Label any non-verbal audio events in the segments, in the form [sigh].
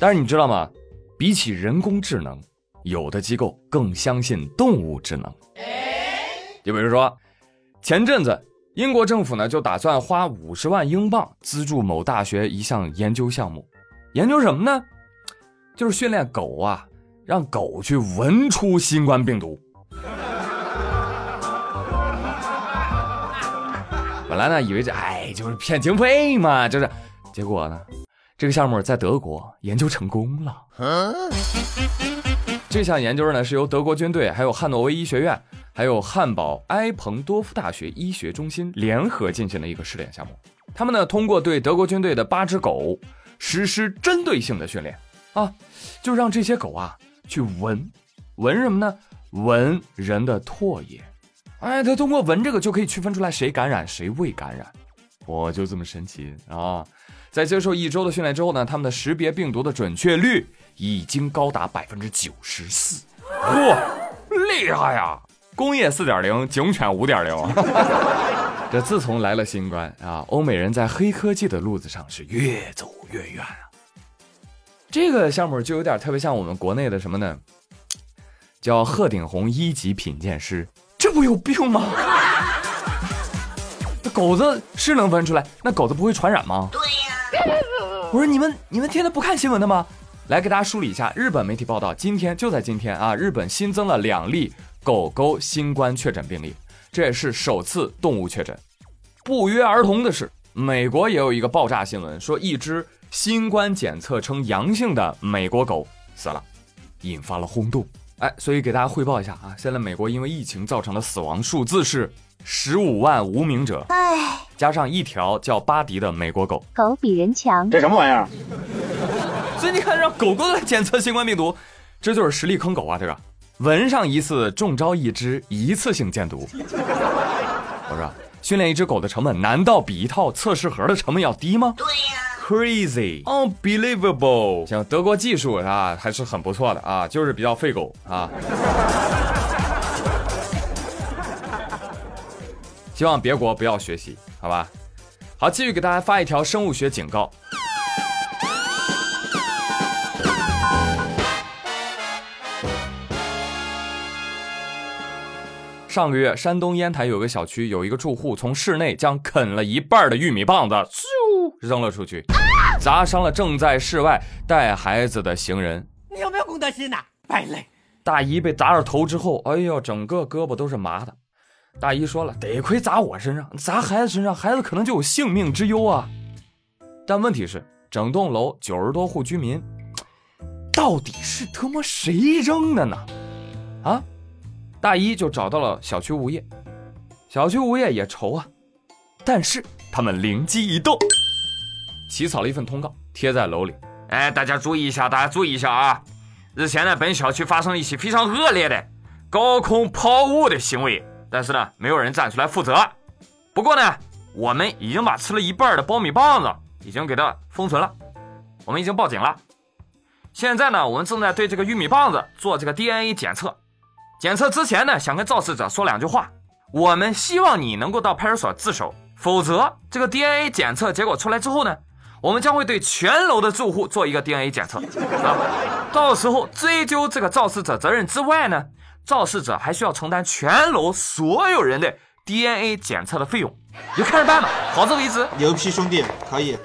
但是你知道吗？比起人工智能，有的机构更相信动物智能。就比如说，前阵子英国政府呢就打算花五十万英镑资助某大学一项研究项目，研究什么呢？就是训练狗啊，让狗去闻出新冠病毒。[laughs] 本来呢，以为这哎就是骗经费嘛，就是，结果呢，这个项目在德国研究成功了。这项研究呢是由德国军队、还有汉诺威医学院、还有汉堡埃彭多夫大学医学中心联合进行的一个试点项目。他们呢通过对德国军队的八只狗实施针对性的训练啊，就让这些狗啊去闻，闻什么呢？闻人的唾液。哎，他通过闻这个就可以区分出来谁感染谁未感染，我就这么神奇啊！在接受一周的训练之后呢，他们的识别病毒的准确率已经高达百分之九十四，哇，厉害呀！工业四点零，警犬五点零。[laughs] 这自从来了新冠啊，欧美人在黑科技的路子上是越走越远啊。这个项目就有点特别像我们国内的什么呢？叫鹤顶红一级品鉴师。这不有病吗？那狗子是能闻出来，那狗子不会传染吗？对。[laughs] 我说你们你们天天不看新闻的吗？来给大家梳理一下，日本媒体报道，今天就在今天啊，日本新增了两例狗狗新冠确诊病例，这也是首次动物确诊。不约而同的是，美国也有一个爆炸新闻，说一只新冠检测呈阳性的美国狗死了，引发了轰动。哎，所以给大家汇报一下啊，现在美国因为疫情造成的死亡数字是十五万无名者，哎，加上一条叫巴迪的美国狗，狗比人强，这什么玩意儿？所以你看，让狗狗来检测新冠病毒，这就是实力坑狗啊！这个闻上一次中招一只，一次性见毒。我说，训练一只狗的成本难道比一套测试盒的成本要低吗？对呀。Crazy, unbelievable！行，德国技术啊还是很不错的啊，就是比较费狗啊。希望别国不要学习，好吧？好，继续给大家发一条生物学警告。上个月，山东烟台有个小区，有一个住户从室内将啃了一半的玉米棒子咻扔了出去。砸伤了正在室外带孩子的行人。你有没有公德心呐，败类！大姨被砸着头之后，哎呦，整个胳膊都是麻的。大姨说了，得亏砸我身上，砸孩子身上，孩子可能就有性命之忧啊。但问题是，整栋楼九十多户居民，到底是他妈谁扔的呢？啊？大姨就找到了小区物业，小区物业也愁啊，但是他们灵机一动。起草了一份通告，贴在楼里。哎，大家注意一下，大家注意一下啊！日前呢，本小区发生了一起非常恶劣的高空抛物的行为，但是呢，没有人站出来负责。不过呢，我们已经把吃了一半的苞米棒子已经给它封存了，我们已经报警了。现在呢，我们正在对这个玉米棒子做这个 DNA 检测。检测之前呢，想跟肇事者说两句话。我们希望你能够到派出所自首，否则这个 DNA 检测结果出来之后呢？我们将会对全楼的住户做一个 DNA 检测啊，到时候追究这个肇事者责任之外呢，肇事者还需要承担全楼所有人的 DNA 检测的费用，你就看着办吧。好自为之。牛批兄弟，可以。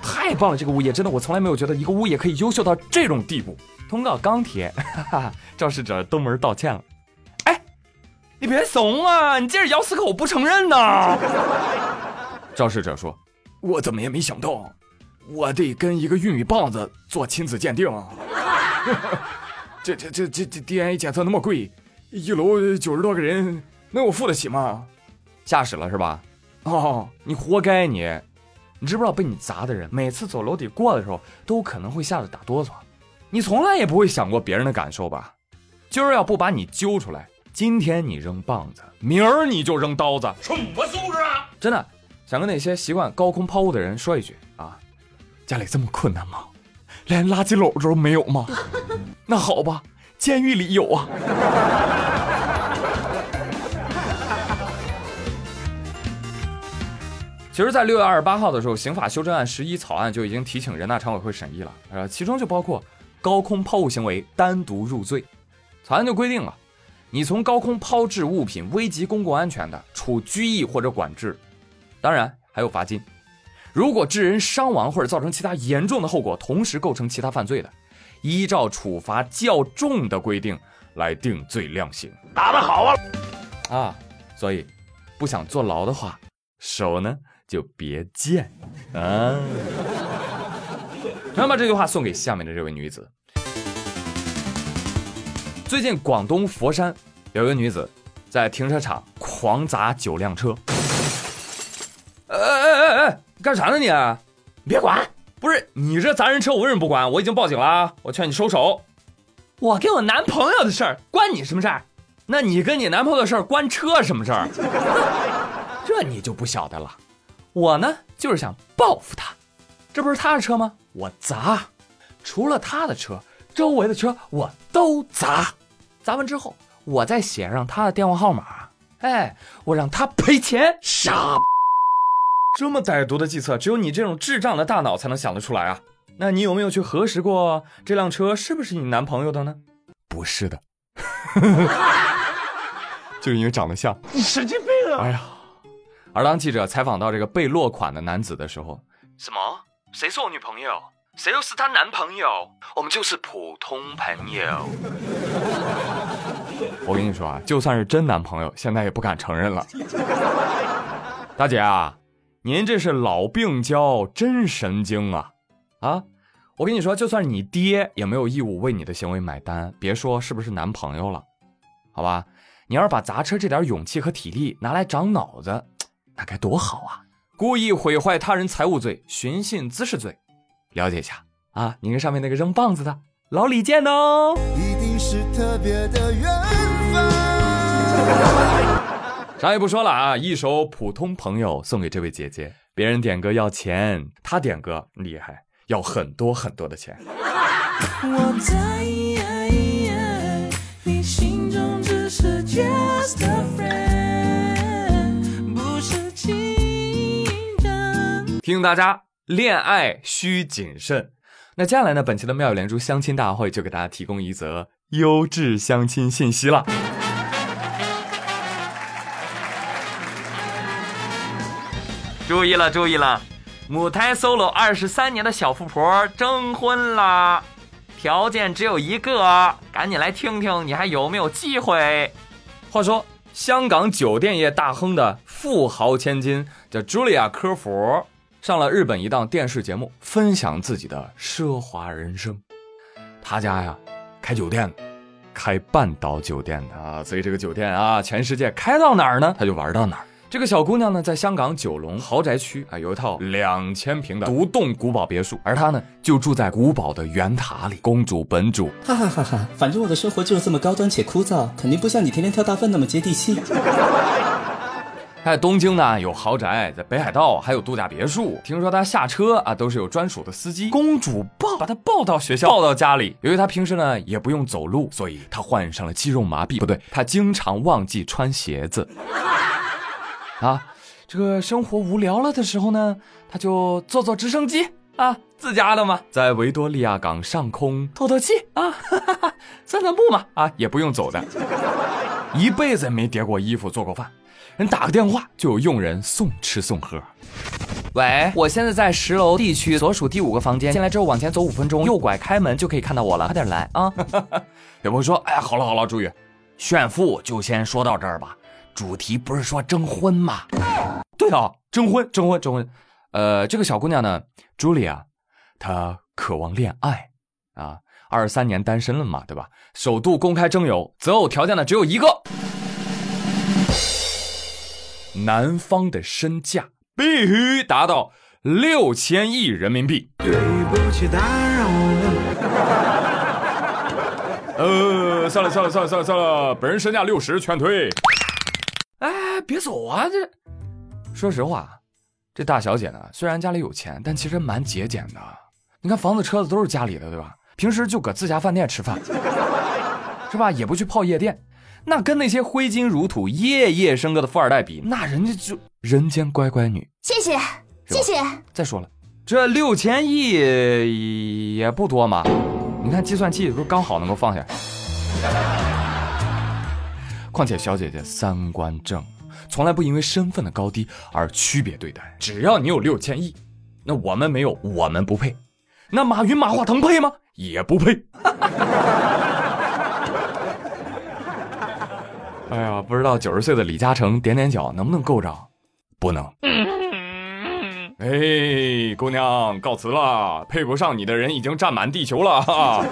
太棒了，这个物业真的，我从来没有觉得一个物业可以优秀到这种地步。通告刚贴，[laughs] 肇事者登门道歉了。哎，你别怂啊，你这是咬死狗不承认呐！[laughs] 肇事者说：“我怎么也没想到，我得跟一个玉米棒子做亲子鉴定。[laughs] 这这这这这 DNA 检测那么贵，一楼九十多个人，能我付得起吗？吓死了是吧？哦，你活该你！你知不知道被你砸的人每次走楼底过的时候，都可能会吓得打哆嗦。你从来也不会想过别人的感受吧？今儿要不把你揪出来，今天你扔棒子，明儿你就扔刀子，什么素质啊？真的。”想跟那些习惯高空抛物的人说一句啊，家里这么困难吗？连垃圾篓都没有吗？[laughs] 那好吧，监狱里有啊。其实，在六月二十八号的时候，刑法修正案十一草案就已经提请人大常委会审议了，呃，其中就包括高空抛物行为单独入罪。草案就规定了，你从高空抛掷物品危及公共安全的，处拘役或者管制，当然还有罚金。如果致人伤亡或者造成其他严重的后果，同时构成其他犯罪的，依照处罚较重的规定来定罪量刑。打得好啊！啊，所以不想坐牢的话，手呢？就别贱啊！[laughs] 那么这句话送给下面的这位女子。最近广东佛山有一个女子在停车场狂砸九辆车。干啥呢你？别管！不是你这砸人车，我为什么不管？我已经报警了，我劝你收手。我跟我男朋友的事儿关你什么事儿？那你跟你男朋友的事儿关车什么事儿？[laughs] 这你就不晓得了。我呢，就是想报复他，这不是他的车吗？我砸，除了他的车，周围的车我都砸。砸完之后，我再写上他的电话号码，哎，我让他赔钱。傻，这么歹毒的计策，只有你这种智障的大脑才能想得出来啊！那你有没有去核实过这辆车是不是你男朋友的呢？不是的，[laughs] 就是因为长得像。你神经病啊！哎呀。而当记者采访到这个被落款的男子的时候，什么？谁是我女朋友？谁又是她男朋友？我们就是普通朋友。[laughs] 我跟你说啊，就算是真男朋友，现在也不敢承认了。大姐啊，您这是老病娇，真神经啊！啊，我跟你说，就算你爹，也没有义务为你的行为买单，别说是不是男朋友了，好吧？你要是把砸车这点勇气和体力拿来长脑子。那该多好啊！故意毁坏他人财物罪、寻衅滋事罪，了解一下啊！你跟上面那个扔棒子的老李见哦。一定是特别的缘分。啥也不说了啊！一首普通朋友送给这位姐姐。别人点歌要钱，她点歌厉害，要很多很多的钱。我在你心中只是 just a friend。提醒大家，恋爱需谨慎。那接下来呢？本期的妙语连珠相亲大会就给大家提供一则优质相亲信息了。注意了，注意了！母胎 solo 二十三年的小富婆征婚啦，条件只有一个，赶紧来听听你还有没有机会。话说，香港酒店业大亨的富豪千金叫茱莉亚·科弗。上了日本一档电视节目，分享自己的奢华人生。他家呀，开酒店，开半岛酒店的啊，所以这个酒店啊，全世界开到哪儿呢，他就玩到哪儿。这个小姑娘呢，在香港九龙豪宅区啊，有一套两千平的独栋古堡别墅，而她呢，就住在古堡的圆塔里。公主本主，哈哈哈哈！反正我的生活就是这么高端且枯燥，肯定不像你天天跳大粪那么接地气。在 [laughs] 东京呢有豪宅，在北海道还有度假别墅。听说她下车啊都是有专属的司机，公主抱把她抱到学校，抱到家里。由于她平时呢也不用走路，所以她患上了肌肉麻痹。不对，她经常忘记穿鞋子。啊，这个生活无聊了的时候呢，他就坐坐直升机啊，自家的嘛，在维多利亚港上空透透气啊，[laughs] 散散步嘛啊，也不用走的，一辈子没叠过衣服，做过饭。人打个电话就有佣人送吃送喝。喂，我现在在十楼 D 区所属第五个房间，进来之后往前走五分钟，右拐开门就可以看到我了，快点来啊！[laughs] 有朋友说，哎呀，好了好了，朱宇，炫富就先说到这儿吧。主题不是说征婚吗？对啊，征婚，征婚，征婚。呃，这个小姑娘呢，朱莉亚，她渴望恋爱啊，二十三年单身了嘛，对吧？首度公开征友，择偶条件呢只有一个。男方的身价必须达到六千亿人民币。对不起，打扰了。呃，算了算了算了算了算了，本人身价六十，全退。哎，别走啊！这，说实话，这大小姐呢，虽然家里有钱，但其实蛮节俭的。你看，房子车子都是家里的，对吧？平时就搁自家饭店吃饭，[laughs] 是吧？也不去泡夜店。那跟那些挥金如土、夜夜笙歌的富二代比，那人家就人间乖乖女。谢谢，谢谢。再说了，这六千亿也不多嘛，你看计算器不是刚好能够放下。[laughs] 况且小姐姐三观正，从来不因为身份的高低而区别对待。只要你有六千亿，那我们没有，我们不配。那马云、马化腾配吗？也不配。[laughs] 哎呀，不知道九十岁的李嘉诚点点脚能不能够着？不能。哎，姑娘，告辞了，配不上你的人已经占满地球了。哈。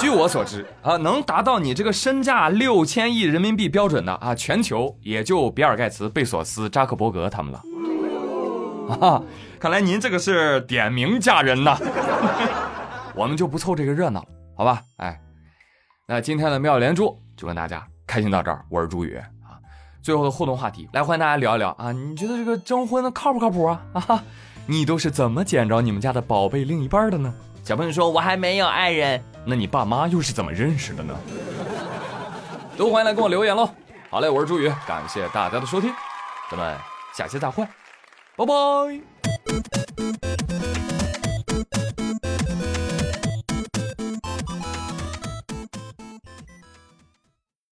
据我所知啊，能达到你这个身价六千亿人民币标准的啊，全球也就比尔盖茨、贝索斯、扎克伯格他们了。啊，看来您这个是点名嫁人呐。[laughs] 我们就不凑这个热闹了，好吧？哎，那今天的妙连珠就跟大家。开心到这儿，我是朱宇。最后的互动话题，来欢迎大家聊一聊啊。你觉得这个征婚的靠不靠谱啊？[laughs] 啊，你都是怎么捡着你们家的宝贝另一半的呢？小朋友说，我还没有爱人，那你爸妈又是怎么认识的呢？[laughs] 都欢迎来跟我留言喽。好嘞，我是朱宇，感谢大家的收听，咱们下期再会，拜拜。